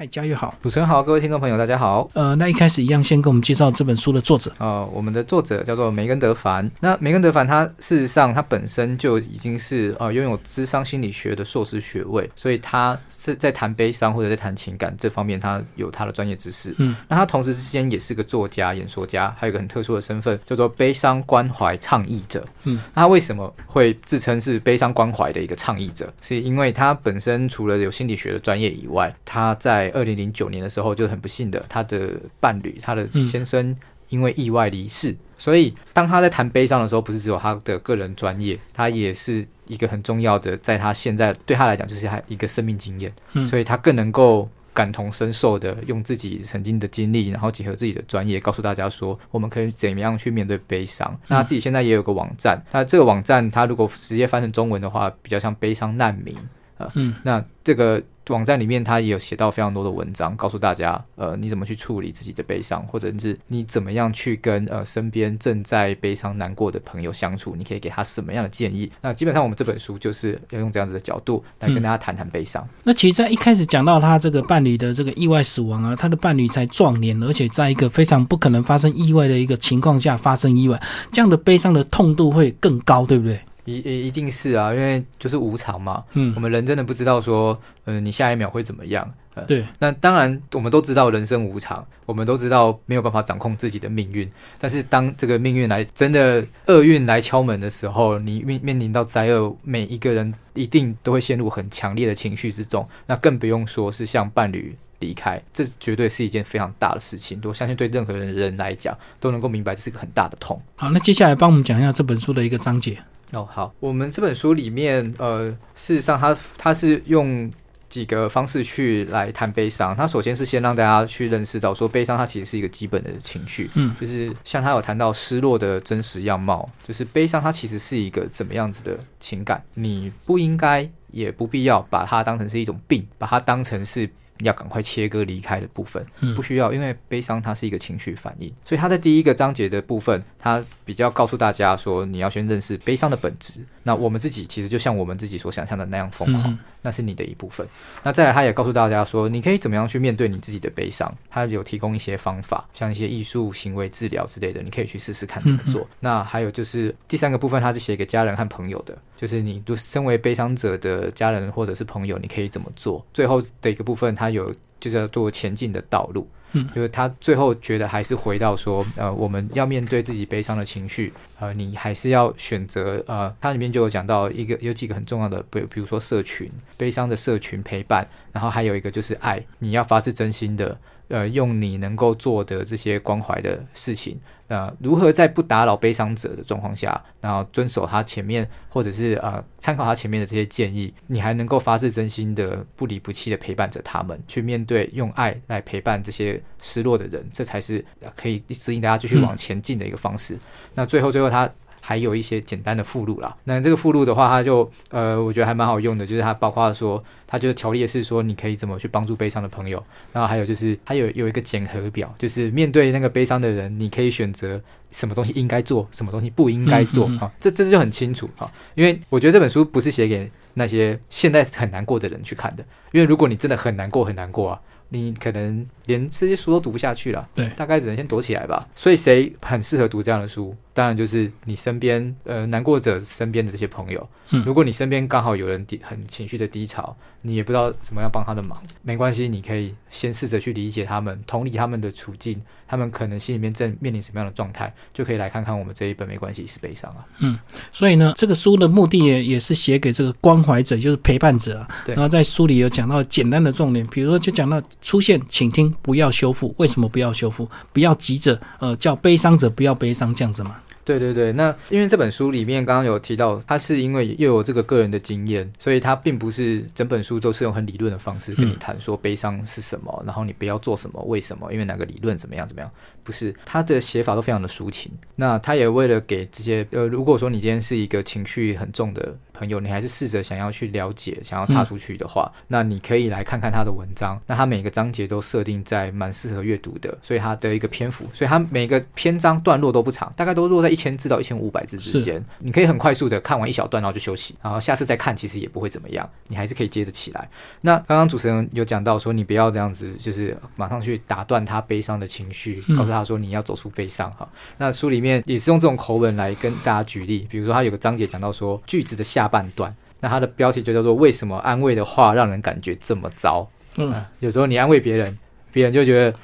嗨，佳悦好，主持人好，各位听众朋友大家好。呃，那一开始一样，先跟我们介绍这本书的作者。呃，我们的作者叫做梅根德凡。那梅根德凡他事实上他本身就已经是呃拥有智商心理学的硕士学位，所以他是在谈悲伤或者在谈情感这方面，他有他的专业知识。嗯，那他同时之间也是个作家、演说家，还有一个很特殊的身份，叫做悲伤关怀倡议者。嗯，那他为什么会自称是悲伤关怀的一个倡议者？是因为他本身除了有心理学的专业以外，他在二零零九年的时候就很不幸的，他的伴侣，他的先生因为意外离世。所以当他在谈悲伤的时候，不是只有他的个人专业，他也是一个很重要的，在他现在对他来讲就是他一个生命经验。嗯所以他更能够。感同身受的，用自己曾经的经历，然后结合自己的专业，告诉大家说，我们可以怎么样去面对悲伤。那他自己现在也有个网站，那这个网站他如果直接翻成中文的话，比较像悲伤难民啊。嗯，那这个网站里面，他也有写到非常多的文章，告诉大家，呃，你怎么去处理自己的悲伤，或者是你怎么样去跟呃身边正在悲伤难过的朋友相处，你可以给他什么样的建议？那基本上我们这本书就是要用这样子的角度来跟大家谈谈悲伤。那其实，在一开始讲到他这个伴侣的这个意外死亡啊，他的伴侣才壮年，而且在一个非常不可能发生意外的一个情况下发生意外，这样的悲伤的痛度会更高，对不对？一一一定是啊，因为就是无常嘛。嗯我们人真的不知道说，呃，你下一秒会怎么样。呃，对，那当然我们都知道人生无常，我们都知道没有办法掌控自己的命运。但是当这个命运来真的厄运来敲门的时候，你面面临到灾厄，每一个人一定都会陷入很强烈的情绪之中。那更不用说是像伴侣。离开，这绝对是一件非常大的事情。我相信对任何人人来讲，都能够明白这是个很大的痛。好，那接下来帮我们讲一下这本书的一个章节。哦，好，我们这本书里面，呃，事实上它它是用几个方式去来谈悲伤。它首先是先让大家去认识到，说悲伤它其实是一个基本的情绪，嗯，就是像他有谈到失落的真实样貌，就是悲伤它其实是一个怎么样子的情感，你不应该也不必要把它当成是一种病，把它当成是。要赶快切割离开的部分，嗯不需要，因为悲伤它是一个情绪反应，所以他在第一个章节的部分，他比较告诉大家说，你要先认识悲伤的本质。那我们自己其实就像我们自己所想象的那样疯狂，嗯那是你的一部分。那再来，他也告诉大家说，你可以怎么样去面对你自己的悲伤，他有提供一些方法，像一些艺术行为治疗之类的，你可以去试试看怎么做。那还有就是第三个部分，他是写给家人和朋友的，就是你都身为悲伤者的家人或者是朋友，你可以怎么做。最后的一个部分，他有就叫做前进的道路。嗯。就是他最后觉得还是回到说，呃，我们要面对自己悲伤的情绪，呃，你还是要选择，呃，它里面就有讲到一个有几个很重要的，比比如说社群，悲伤的社群陪伴，然后还有一个就是爱，你要发自真心的，呃，用你能够做的这些关怀的事情，呃，如何在不打扰悲伤者的状况下，然后遵守他前面或者是呃参考他前面的这些建议，你还能够发自真心的不离不弃的陪伴着他们，去面对用爱来陪伴这些失落的人，这才是可以指引大家继续往前进的一个方式。那最后最后他。还有一些简单的附录啦，那这个附录的话，它就呃，我觉得还蛮好用的，就是它包括说，它就是条列是说你可以怎么去帮助悲伤的朋友，然后还有就是它有有一个检核表，就是面对那个悲伤的人，你可以选择什么东西应该做，什么东西不应该做啊，这这就很清楚啊，因为我觉得这本书不是写给那些现在很难过的人去看的，因为如果你真的很难过很难过啊。你可能连这些书都读不下去了，对大概只能先躲起来吧。所以谁很适合读这样的书？当然就是你身边呃难过者身边的这些朋友。嗯如果你身边刚好有人低很情绪的低潮，你也不知道怎么样帮他的忙，没关系，你可以先试着去理解他们，同理他们的处境，他们可能心里面正面临什么样的状态，就可以来看看我们这一本没关系是悲伤啊。嗯所以呢，这个书的目的也也是写给这个关怀者，就是陪伴者啊。对然后在书里有讲到简单的重点，比如说就讲到出现，请听，不要修复。为什么不要修复？不要急着呃叫悲伤者不要悲伤这样子嘛。对对对，那因为这本书里面刚刚有提到，他是因为又有这个个人的经验，所以他并不是整本书都是用很理论的方式跟你谈说悲伤是什么，然后你不要做什么，为什么，因为哪个理论怎么样怎么样，不是他的写法都非常的抒情。那他也为了给这些呃，如果说你今天是一个情绪很重的朋友，你还是试着想要去了解，想要踏出去的话，那你可以来看看他的文章。那他每个章节都设定在蛮适合阅读的，所以他的一个篇幅，所以他每个篇章段落都不长，大概都落在一千字到一千五百字之间。你可以很快速的看完一小段，然后就休息，然后下次再看，其实也不会怎么样，你还是可以接着起来。那刚刚主持人有讲到说，你不要这样子，就是马上去打断他悲伤的情绪，告诉他说你要走出悲伤哈。那书里面也是用这种口吻来跟大家举例，比如说他有个章节讲到说句子的下半段，那它的标题就叫做为什么安慰的话让人感觉这么糟？嗯，有时候你安慰别人，别人就觉得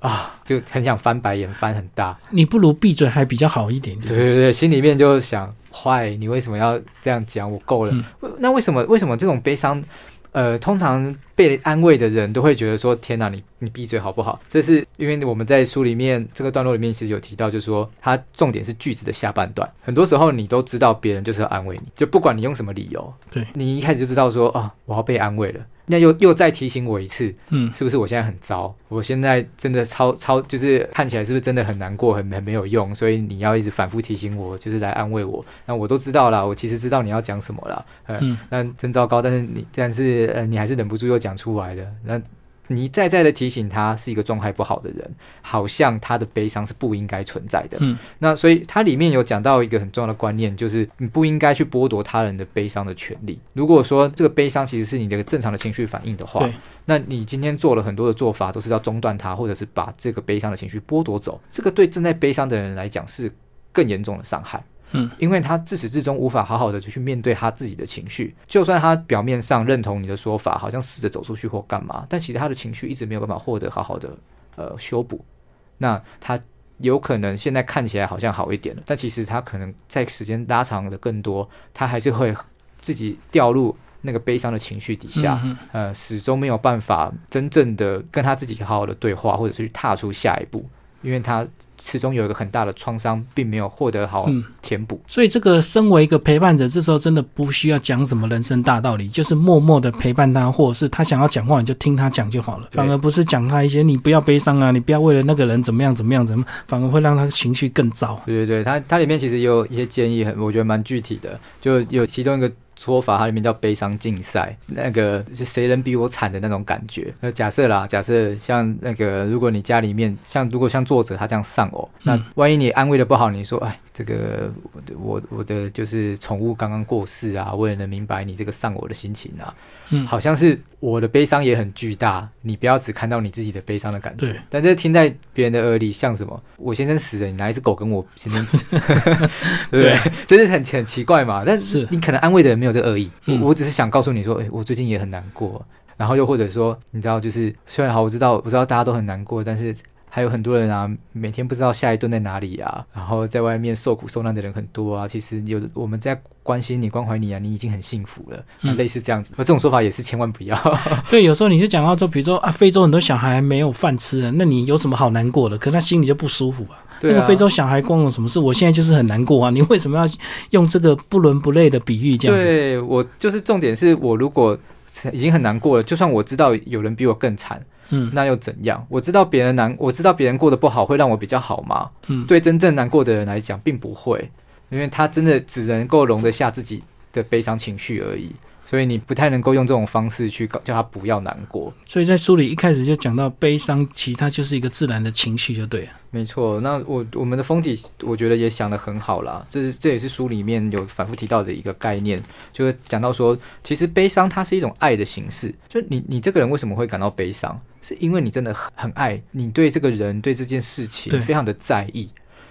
啊，就很想翻白眼，翻很大。你不如闭嘴还比较好一点。对对对，心里面就想坏，你为什么要这样讲？我够了。那为什么为什么这种悲伤？呃，通常被安慰的人都会觉得说：“天哪，你你闭嘴好不好？”这是因为我们在书里面这个段落里面其实有提到，就是说它重点是句子的下半段。很多时候你都知道别人就是要安慰你，就不管你用什么理由，对你一开始就知道说：“啊，我要被安慰了。”那又又再提醒我一次，嗯，是不是我现在很糟？我现在真的超超，就是看起来是不是真的很难过，很很没有用？所以你要一直反复提醒我，就是来安慰我。那我都知道了，我其实知道你要讲什么了，嗯，那真糟糕。但是你，但是呃，你还是忍不住又讲出来了，那。你一再再的提醒他是一个状态不好的人，好像他的悲伤是不应该存在的。嗯，那所以它里面有讲到一个很重要的观念，就是你不应该去剥夺他人的悲伤的权利。如果说这个悲伤其实是你的正常的情绪反应的话，那你今天做了很多的做法都是要中断它，或者是把这个悲伤的情绪剥夺走，这个对正在悲伤的人来讲是更严重的伤害。嗯，因为他自始至终无法好好的去面对他自己的情绪，就算他表面上认同你的说法，好像试着走出去或干嘛，但其实他的情绪一直没有办法获得好好的呃修补。那他有可能现在看起来好像好一点了，但其实他可能在时间拉长的更多，他还是会自己掉入那个悲伤的情绪底下，呃，始终没有办法真正的跟他自己好好的对话，或者是去踏出下一步。因为他始终有一个很大的创伤，并没有获得好填补，所以这个身为一个陪伴者，这时候真的不需要讲什么人生大道理，就是默默的陪伴他，或者是他想要讲话，你就听他讲就好了。反而不是讲他一些你不要悲伤啊，你不要为了那个人怎么样怎么样怎么，反而会让他情绪更糟。对对对，他他里面其实有一些建议，很我觉得蛮具体的，就有其中一个。说法它里面叫悲伤竞赛，那个是谁能比我惨的那种感觉。那假设啦，假设像那个，如果你家里面像如果像作者他这样丧偶，那万一你安慰的不好，你说哎，这个我我的就是宠物刚刚过世啊，我也能明白你这个丧偶的心情啊。嗯，好像是我的悲伤也很巨大，你不要只看到你自己的悲伤的感觉。对，但这听在别人的耳里像什么？我先生死了，你拿一只狗跟我先生，对，这是很很奇怪嘛？但是你可能安慰的人没有这恶意，我我只是想告诉你说，哎，我最近也很难过。然后又或者说，你知道，就是虽然好，我知道，我知道大家都很难过，但是。还有很多人啊，每天不知道下一顿在哪里啊，然后在外面受苦受难的人很多啊。其实有我们在关心你、关怀你啊，你已经很幸福了。嗯，类似这样子，那这种说法也是千万不要。对，有时候你就讲到说，比如说啊，非洲很多小孩没有饭吃了，那你有什么好难过的？可他心里就不舒服啊。那个非洲小孩光有什么事？我现在就是很难过啊！你为什么要用这个不伦不类的比喻这样子？对我就是重点是我如果已经很难过了，就算我知道有人比我更惨。嗯，那又怎样？我知道别人难，我知道别人过得不好，会让我比较好吗？嗯，对真正难过的人来讲，并不会，因为他真的只能够容得下自己的悲伤情绪而已。所以你不太能够用这种方式去，叫他不要难过。所以在书里一开始就讲到悲伤，其实它就是一个自然的情绪，就对了。没错，那我我们的风体，我觉得也想得很好啦。这是这也是书里面有反复提到的一个概念，就是讲到说，其实悲伤它是一种爱的形式。就你你这个人为什么会感到悲伤，是因为你真的很很爱你对这个人对这件事情非常的在意。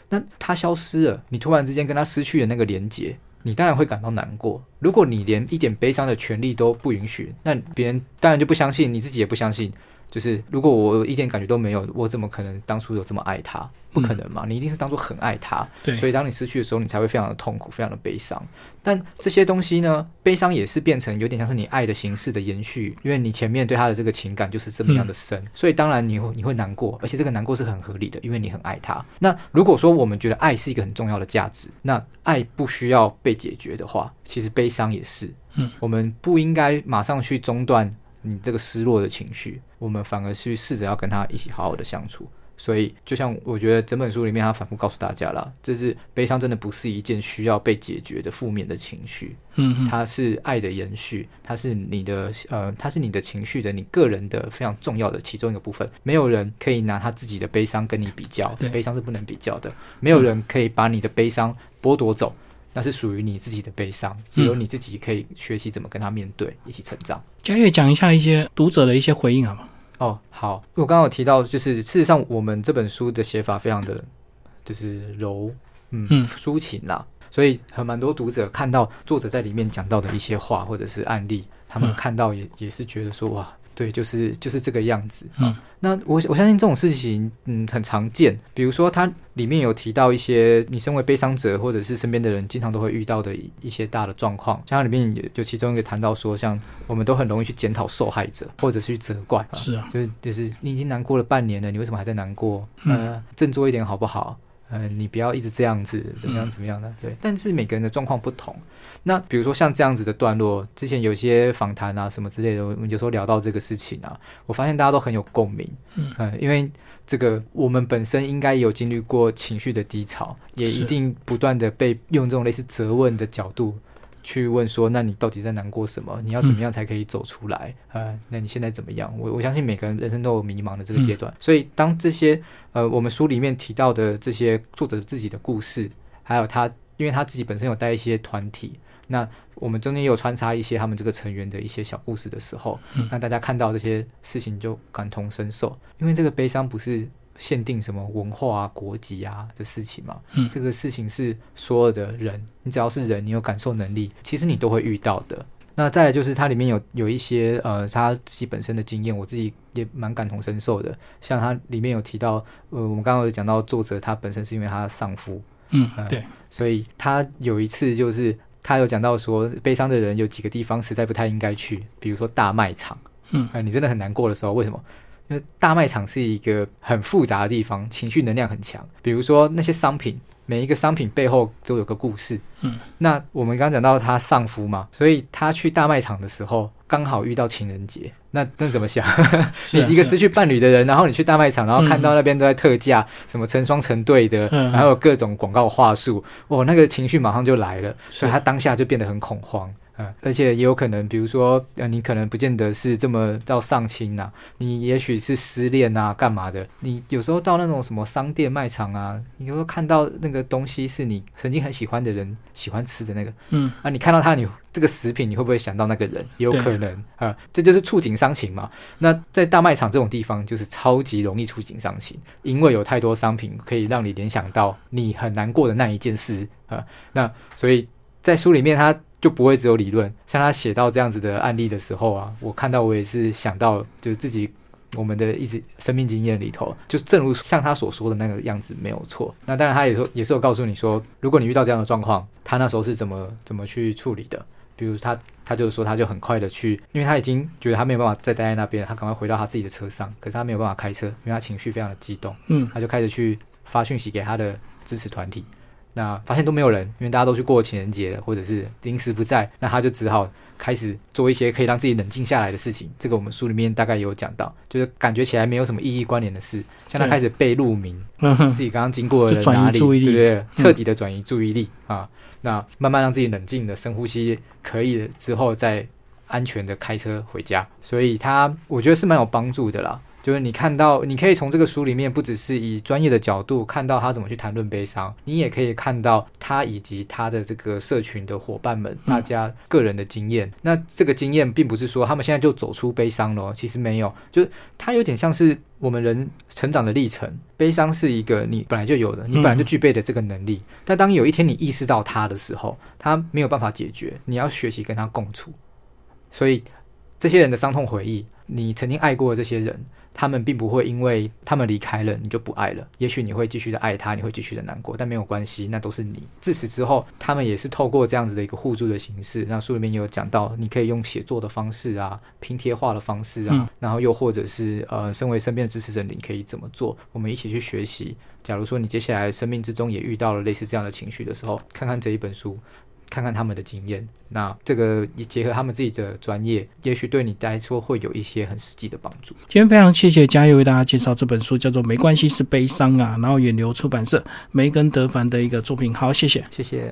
那他消失了，你突然之间跟他失去了那个连接。你当然会感到难过。如果你连一点悲伤的权利都不允许，那别人当然就不相信，你自己也不相信。就是如果我一点感觉都没有，我怎么可能当初有这么爱他？不可能嘛！你一定是当初很爱他，对。所以当你失去的时候，你才会非常的痛苦，非常的悲伤。但这些东西呢，悲伤也是变成有点像是你爱的形式的延续，因为你前面对他的这个情感就是这么样的深，所以当然你会你会难过，而且这个难过是很合理的，因为你很爱他。那如果说我们觉得爱是一个很重要的价值，那爱不需要被解决的话，其实悲伤也是。嗯，我们不应该马上去中断。你这个失落的情绪，我们反而去试着要跟他一起好好的相处。所以，就像我觉得整本书里面，他反复告诉大家了，就是悲伤真的不是一件需要被解决的负面的情绪，嗯它是爱的延续，它是你的呃，它是你的情绪的，你个人的非常重要的其中一个部分。没有人可以拿他自己的悲伤跟你比较，悲伤是不能比较的。没有人可以把你的悲伤剥夺走，那是属于你自己的悲伤，只有你自己可以学习怎么跟他面对，一起成长。嘉悦讲一下一些读者的一些回应好吗？哦，好，我刚刚有提到，就是事实上我们这本书的写法非常的，就是柔，嗯，抒情啦，所以很蛮多读者看到作者在里面讲到的一些话或者是案例，他们看到也也是觉得说哇。对，就是就是这个样子。嗯，那我我相信这种事情，嗯，很常见。比如说，它里面有提到一些你身为悲伤者或者是身边的人经常都会遇到的一些大的状况。像它里面有就其中一个谈到说，像我们都很容易去检讨受害者，或者去责怪。是啊，就是就是你已经难过了半年了，你为什么还在难过？呃，振作一点好不好？嗯，你不要一直这样子，怎么样怎么样的？对，但是每个人的状况不同。那比如说像这样子的段落，之前有些访谈啊什么之类的，我们有时候聊到这个事情啊，我发现大家都很有共鸣。嗯，因为这个我们本身应该有经历过情绪的低潮，也一定不断的被用这种类似责问的角度。去问说，那你到底在难过什么？你要怎么样才可以走出来？呃，那你现在怎么样？我我相信每个人人生都有迷茫的这个阶段，所以当这些呃，我们书里面提到的这些作者自己的故事，还有他，因为他自己本身有带一些团体，那我们中间也有穿插一些他们这个成员的一些小故事的时候，那大家看到这些事情就感同身受，因为这个悲伤不是。限定什么文化啊、国籍啊的事情嘛？嗯，这个事情是所有的人，你只要是人，你有感受能力，其实你都会遇到的。那再来就是它里面有有一些呃他自己本身的经验，我自己也蛮感同身受的。像它里面有提到，呃，我们刚刚有讲到作者他本身是因为他丧夫，嗯，对，所以他有一次就是他有讲到说，悲伤的人有几个地方实在不太应该去，比如说大卖场，嗯，你真的很难过的时候，为什么？因为大卖场是一个很复杂的地方，情绪能量很强。比如说那些商品，每一个商品背后都有个故事。嗯，那我们刚讲到他丧夫嘛，所以他去大卖场的时候刚好遇到情人节。那那怎么想？你一个失去伴侣的人，然后你去大卖场，然后看到那边都在特价，什么成双成对的，然后有各种广告话术，哦，那个情绪马上就来了，所以他当下就变得很恐慌。嗯，而且也有可能，比如说，呃，你可能不见得是这么到丧亲呐，你也许是失恋啊，干嘛的？你有时候到那种什么商店卖场啊，你有时候看到那个东西是你曾经很喜欢的人喜欢吃的那个，嗯，啊，你看到它，你这个食品，你会不会想到那个人？有可能啊，这就是触景伤情嘛。那在大卖场这种地方，就是超级容易触景伤情，因为有太多商品可以让你联想到你很难过的那一件事啊。那所以在书里面他。就不会只有理论，像他写到这样子的案例的时候啊，我看到我也是想到，就是自己我们的一直生命经验里头，就正如像他所说的那个样子没有错。那当然，他也说也是有告诉你说，如果你遇到这样的状况，他那时候是怎么怎么去处理的。比如他他就是说，他就很快的去，因为他已经觉得他没有办法再待在那边，他赶快回到他自己的车上，可是他没有办法开车，因为他情绪非常的激动，嗯，他就开始去发讯息给他的支持团体。那发现都没有人，因为大家都去过情人节了，或者是临时不在，那他就只好开始做一些可以让自己冷静下来的事情。这个我们书里面大概有讲到，就是感觉起来没有什么意义关联的事，像他开始背路名，自己刚刚经过了哪里，对不对？彻底的转移注意力啊，那慢慢让自己冷静的深呼吸，可以了之后再安全的开车回家。所以他我觉得是蛮有帮助的啦。就是你看到，你可以从这个书里面，不只是以专业的角度看到他怎么去谈论悲伤，你也可以看到他以及他的这个社群的伙伴们，大家个人的经验。那这个经验并不是说他们现在就走出悲伤了，其实没有，就是他有点像是我们人成长的历程。悲伤是一个你本来就有的，你本来就具备的这个能力。但当有一天你意识到他的时候，他没有办法解决，你要学习跟他共处。所以这些人的伤痛回忆，你曾经爱过的这些人。他们并不会因为他们离开了你就不爱了，也许你会继续的爱他，你会继续的难过，但没有关系，那都是你。自此之后，他们也是透过这样子的一个互助的形式。那书里面也有讲到，你可以用写作的方式啊，拼贴画的方式啊，然后又或者是呃，身为身边的支持者，你可以怎么做？我们一起去学习。假如说你接下来生命之中也遇到了类似这样的情绪的时候，看看这一本书。看看他们的经验。那这个也结合他们自己的专业，也许对你来说会有一些很实际的帮助。今天非常谢谢嘉佑为大家介绍这本书，叫做《没关系是悲伤》啊，然后远流出版社梅根德凡的一个作品。好，谢谢，谢谢。